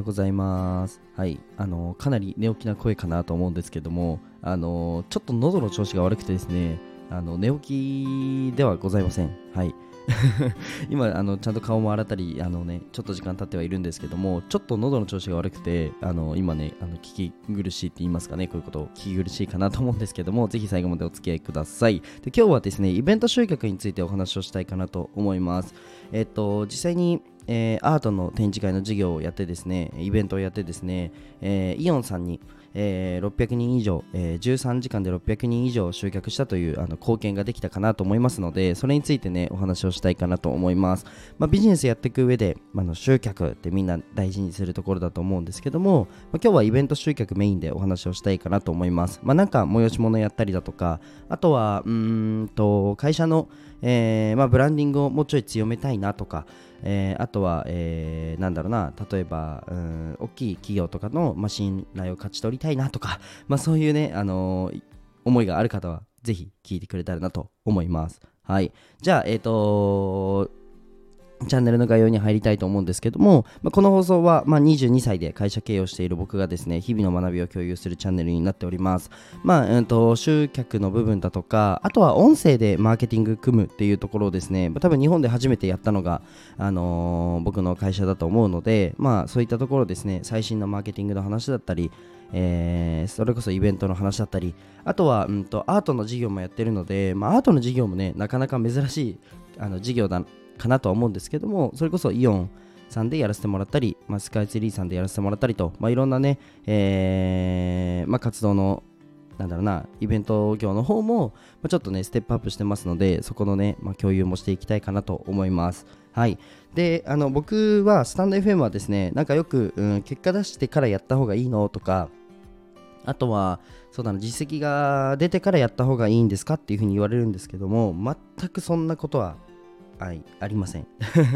ようございます。はい、あのかなり寝起きな声かなと思うんですけども、あのちょっと喉の調子が悪くてですね、あの寝起きではございません。はい。今あのちゃんと顔も洗ったりあのねちょっと時間経ってはいるんですけどもちょっと喉の調子が悪くてあの今ねあの聞き苦しいって言いますかねこういうことを聞き苦しいかなと思うんですけどもぜひ最後までお付き合いくださいで今日はですねイベント集客についてお話をしたいかなと思いますえっと実際にえーアートの展示会の授業をやってですねイベントをやってですね、えーイオンさんに、えー600人以上、えー13時間で600人以上集客したというあの貢献ができたかなと思いますのでそれについてねお話をしたいかなと思います、まあ、ビジネスやっていく上で、まあ、の集客ってみんな大事にするところだと思うんですけども、まあ今日はイベント集客メインでお話をしたいかなと思います。まあなんか催し物やったりだとかあとはうんと会社の、えーまあ、ブランディングをもうちょい強めたいなとかえーあとは、えーなんだろうな例えばうん大きい企業とかの、まあ、信頼を勝ち取りたいなとか、まあ、そういうね、あのー思いがある方はぜひ聞いてくれたらなと思います。はい。じゃあえっ、とチャンネルの概要に入りたいと思うんですけども、まあ、この放送は、まあ、22歳で会社経営をしている僕がですね日々の学びを共有するチャンネルになっております。まあ、うんと、集客の部分だとか、あとは音声でマーケティング組むっていうところをですね、ま多分日本で初めてやったのが、あのー僕の会社だと思うので、まあそういったところですね、最新のマーケティングの話だったり、えーそれこそイベントの話だったり、あとは、うんと、アートの授業もやってるので、まあアートの授業もね、なかなか珍しいあの授業だかなとは思うんですけども、それこそイオン、さんでやらせてもらったり、まあ、スカイツリーさんでやらせてもらったりと、まあ、いろんなね、えーまあ、活動のなんだろうなイベント業の方も、まあ、ちょっとねステップアップしてますのでそこのね、まあ、共有もしていきたいかなと思います。はい。であの僕はスタンド FM はですねなんかよく、うん、結果出してからやった方がいいのとかあとはそうだな実績が出てからやった方がいいんですかっていうふうに言われるんですけども全くそんなことははい、ありません。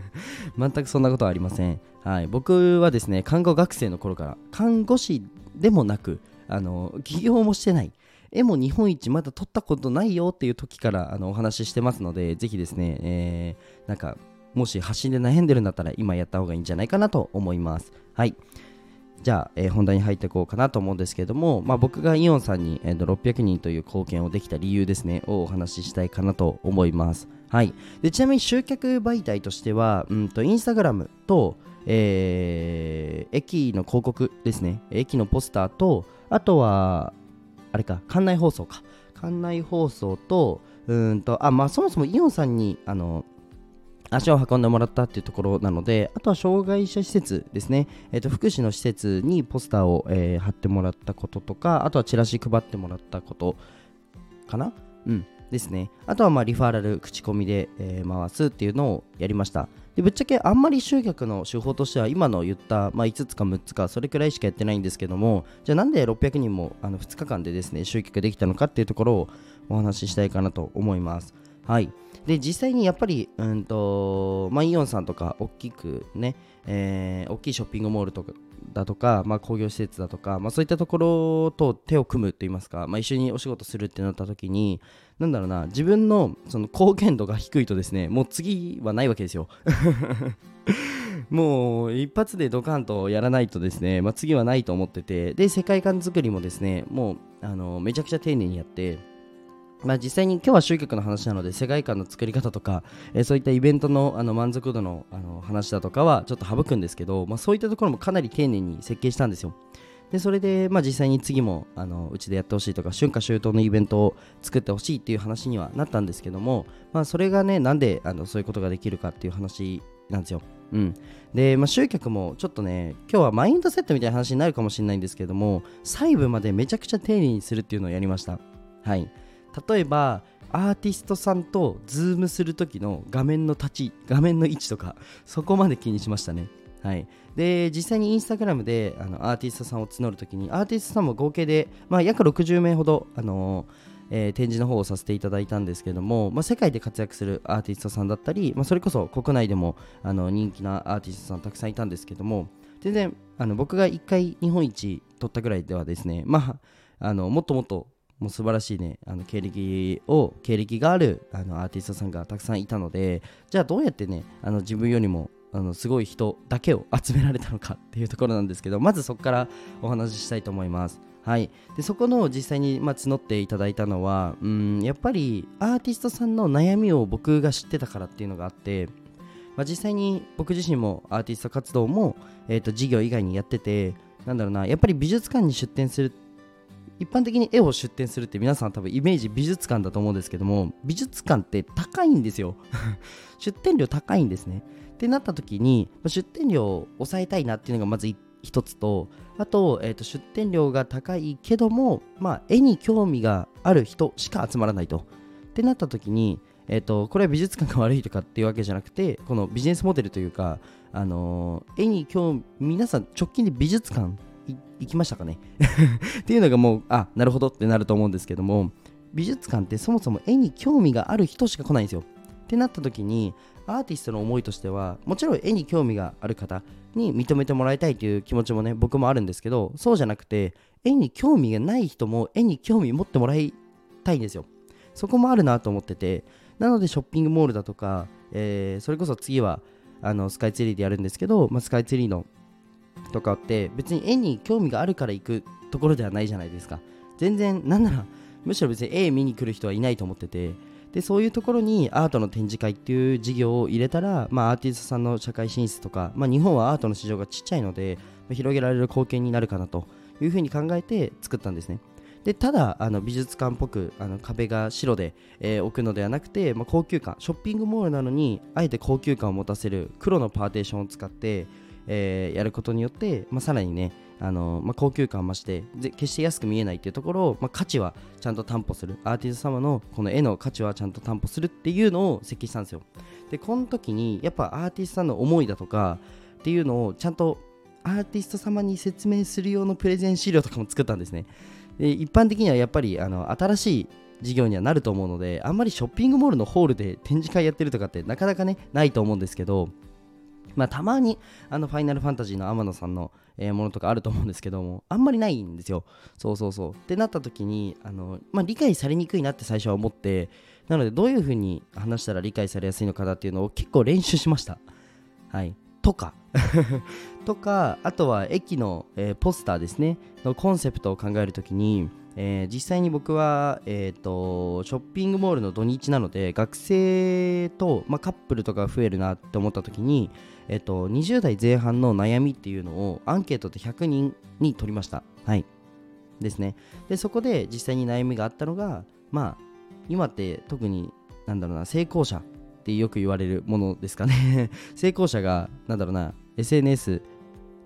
全くそんなことはありません、はい、僕はですね看護学生の頃から看護師でもなくあの起業もしてない。絵も日本一まだ撮ったことないよっていう時からあのお話ししてますのでぜひですね、えーなんかもし発信で悩んでるんだったら今やった方がいいんじゃないかなと思います。はい。じゃあ、えー本題に入っていこうかなと思うんですけれども、まあ、僕がイオンさんに、えーと600人という貢献をできた理由ですねをお話ししたいかなと思います。はい、でちなみに集客媒体としては、うん、とインスタグラムと、えー駅の広告ですね。駅のポスターとあとはあれか館内放送か。館内放送とうんとあまあそもそもイオンさんにあの足を運んでもらったっていうところなので、あとは障害者施設ですね、えー、と福祉の施設にポスターを、えー貼ってもらったこととか、あとはチラシ配ってもらったことかな？うん。ですね。あとはまあリファーラル、口コミで、えー回すっていうのをやりました。でぶっちゃけあんまり集客の手法としては今の言った、まあ、5つか6つかそれくらいしかやってないんですけどもじゃあなんで600人もあの2日間でですね集客できたのかっていうところをお話ししたいかなと思いますはいで実際にやっぱりうんと、まあ、イオンさんとか大きくね、えー大きいショッピングモールとかだとか、まあ、工業施設だとか、まあ、そういったところと手を組むといいますか、まあ、一緒にお仕事するってなった時になんだろうな自分のその貢献度が低いとですねもう次はないわけですよ。もう一発でドカンとやらないとですね、まあ、次はないと思っててで世界観作りもですねもうあのめちゃくちゃ丁寧にやってまあ、実際に今日は集客の話なので世界観の作り方とか、えーそういったイベントのあの満足度のあの話だとかはちょっと省くんですけど、まあ、そういったところもかなり丁寧に設計したんですよ。でそれで、まあ、実際に次もあのうちでやってほしいとか春夏秋冬のイベントを作ってほしいっていう話にはなったんですけども、まあ、それがねなんであのそういうことができるかっていう話なんですよ。うん、で、まあ、集客もちょっとね今日はマインドセットみたいな話になるかもしれないんですけども細部までめちゃくちゃ丁寧にするっていうのをやりました。はい。例えばアーティストさんとズームする時の画面の立ち画面の位置とかそこまで気にしましたね。はい、で実際にインスタグラムであのアーティストさんを募るときにアーティストさんも合計で、まあ、約60名ほど、あのーえー展示の方をさせていただいたんですけども、まあ、世界で活躍するアーティストさんだったり、まあ、それこそ国内でもあの人気なアーティストさんたくさんいたんですけども全然あの僕が1回日本一取ったぐらいではですね、まあ、あのもっともっともう素晴らしいねあの経歴を経歴があるあのアーティストさんがたくさんいたのでじゃあどうやってねあの自分よりもあのすごい人だけを集められたのかっていうところなんですけどまずそこからお話ししたいと思います。はい。でそこの実際に、まあ、募っていただいたのはうんやっぱりアーティストさんの悩みを僕が知ってたからっていうのがあってまあ、実際に僕自身もアーティスト活動も、えー、と事業以外にやっててなんだろうなやっぱり美術館に出展するって一般的に絵を出展するって皆さん多分イメージ美術館だと思うんですけども美術館って高いんですよ。出展料高いんですね。ってなった時に出展料を抑えたいなっていうのがまず一つとあと,、えー、と出展料が高いけども、まあ、絵に興味がある人しか集まらないと。ってなった時にえーと、これは美術館が悪いとかっていうわけじゃなくてこのビジネスモデルというか、あのー、絵に興味皆さん直近で美術館行きましたかね？っていうのがもうあなるほどってなると思うんですけども美術館ってそもそも絵に興味がある人しか来ないんですよ。ってなった時にアーティストの思いとしてはもちろん絵に興味がある方に認めてもらいたいという気持ちもね僕もあるんですけどそうじゃなくて絵に興味がない人も絵に興味持ってもらいたいんですよ。そこもあるなと思っててなのでショッピングモールだとか、えー、それこそ次はあのスカイツリーでやるんですけど、まあ、スカイツリーのとかって別に絵に興味があるから行くところではないじゃないですか。全然なんならむしろ別に絵見に来る人はいないと思ってて。でそういうところにアートの展示会っていう事業を入れたら、まあ、アーティストさんの社会進出とか、まあ、日本はアートの市場がちっちゃいので、まあ、広げられる貢献になるかなというふうに考えて作ったんですね。でただあの美術館っぽくあの壁が白で、えー、置くのではなくて、まあ、高級感ショッピングモールなのにあえて高級感を持たせる黒のパーテーションを使って、えー、やることによって、まあ、さらにねあのまあ、高級感増して決して安く見えないっていうところを、まあ、価値はちゃんと担保する。アーティスト様のこの絵の価値はちゃんと担保するっていうのを設計したんですよ。でこの時にやっぱアーティストさんの思いだとかっていうのをちゃんとアーティスト様に説明する用のプレゼン資料とかも作ったんですね。で一般的にはやっぱりあの新しい事業にはなると思うのであんまりショッピングモールのホールで展示会やってるとかってなかなかねないと思うんですけどまあ、たまにあのファイナルファンタジーの天野さんの、えー、ものとかあると思うんですけどもあんまりないんですよ。そうそうそう。ってなった時にあの、まあ、理解されにくいなって最初は思ってなのでどういう風に話したら理解されやすいのかなっていうのを結構練習しました。はい。とか。とかあとは駅の、えー、ポスターですね。のコンセプトを考えるときに、えー、実際に僕は、えーと、ショッピングモールの土日なので学生と、まあ、カップルとか増えるなって思った時に、えーと、20代前半の悩みっていうのをアンケートで100人に取りました。はい。ですね。でそこで実際に悩みがあったのがまあ今って特になんだろうな成功者ってよく言われるものですかね 成功者がなんだろうな SNS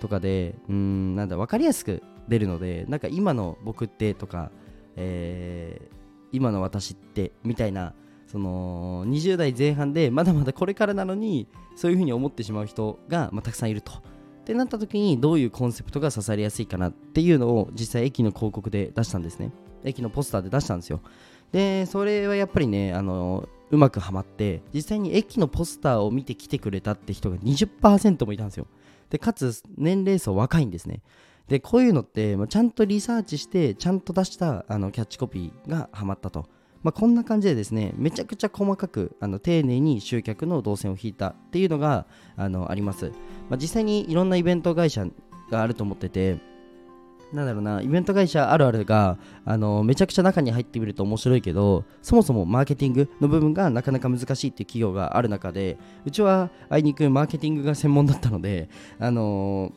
とかでうんなんだ分かりやすく出るのでなんか今の僕ってとか、えー、今の私ってみたいなその20代前半でまだまだこれからなのにそういうふうに思ってしまう人が、まあ、たくさんいると。ってなった時にどういうコンセプトが刺されやすいかなっていうのを実際駅の広告で出したんですね。駅のポスターで出したんですよ。で、それはやっぱりね、あのうまくはまって実際に駅のポスターを見て来てくれたって人が20%もいたんですよ。でかつ年齢層若いんですね。でこういうのって、まあ、ちゃんとリサーチしてちゃんと出したあのキャッチコピーがはまったと、まあ、こんな感じでですねめちゃくちゃ細かくあの丁寧に集客の動線を引いたっていうのがあのあります、まあ、実際にいろんなイベント会社があると思っててなんだろうな、イベント会社あるあるが、あのめちゃくちゃ中に入ってみると面白いけど、そもそもマーケティングの部分がなかなか難しいっていう企業がある中で、うちはあいにくマーケティングが専門だったので、あの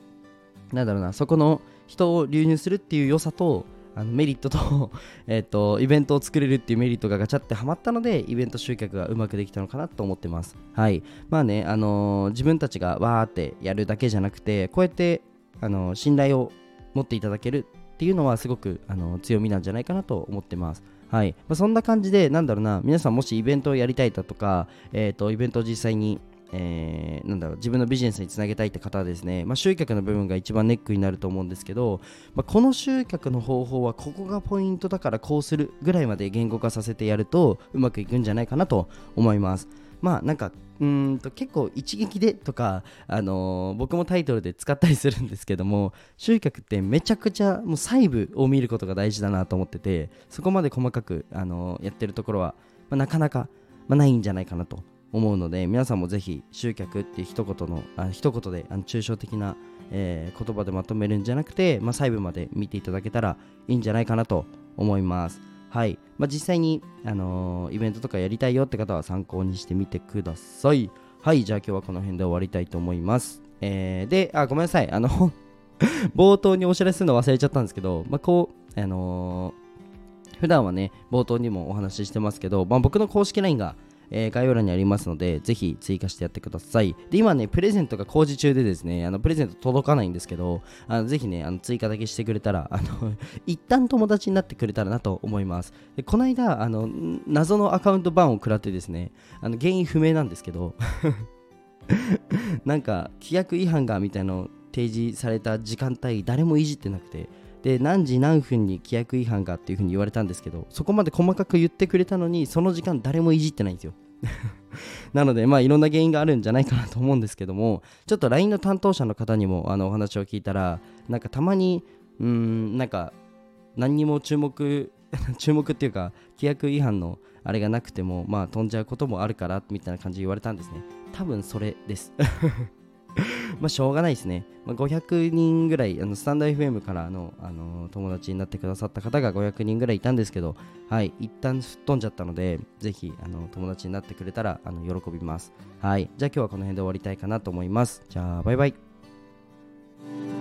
なんだろうな、そこの人を流入するっていう良さと、あのメリットと えっと、イベントを作れるっていうメリットがガチャってはまったので、イベント集客がうまくできたのかなと思ってます。はい。まあね、あのー、自分たちがわーってやるだけじゃなくて、こうやって、あのー、信頼を持っていただけるっていうのはすごくあの強みなんじゃないかなと思ってます。はいまあ、そんな感じで、なんだろうな、皆さんもしイベントをやりたいだとか、えーと、イベントを実際にえー、なんだろう自分のビジネスにつなげたいって方はですね、まあ、集客の部分が一番ネックになると思うんですけど、まあ、この集客の方法はここがポイントだからこうするぐらいまで言語化させてやるとうまくいくんじゃないかなと思います。まあなんかうんと結構一撃でとか、あのー、僕もタイトルで使ったりするんですけども集客ってめちゃくちゃもう細部を見ることが大事だなと思っててそこまで細かく、あのー、やってるところは、まあ、なかなか、まあ、ないんじゃないかなと思うので皆さんもぜひ集客っていう一言のあ一言であの抽象的な、えー、言葉でまとめるんじゃなくて、まあ、細部まで見ていただけたらいいんじゃないかなと思います。はい、まあ、実際に、あのー、イベントとかやりたいよって方は参考にしてみてください。はい。じゃあ今日はこの辺で終わりたいと思います。えー、であごめんなさい。あの 冒頭にお知らせするの忘れちゃったんですけど、まあ、こうあのー、普段はね冒頭にもお話ししてますけど、まあ、僕の公式 LINE がえー、概要欄にありますので、ぜひ追加してやってください。で、今ね、プレゼントが工事中でですね、あのプレゼント届かないんですけど、あのぜひね、あの追加だけしてくれたら、あの 一旦友達になってくれたらなと思います。でこの間、あの謎のアカウントバンを食らってですね、あの原因不明なんですけど なんか、規約違反がみたいなのを提示された時間帯、誰もいじってなくて、で何時何分に規約違反かっていうふうに言われたんですけどそこまで細かく言ってくれたのにその時間誰もいじってないんですよ。なのでまあいろんな原因があるんじゃないかなと思うんですけどもちょっと LINE の担当者の方にもあのお話を聞いたらなんかたまにうんなんか何にも注目 注目っていうか規約違反のあれがなくてもまあ飛んじゃうこともあるからみたいな感じで言われたんですね。多分それです。まあしょうがないですね。まあ、500人ぐらい、あのスタンド FM からの、あのー、友達になってくださった方が500人ぐらいいたんですけど、はい、一旦吹っ飛んじゃったので、ぜひ、あの友達になってくれたらあの喜びます。はい、じゃあ今日はこの辺で終わりたいかなと思います。じゃあ、バイバイ。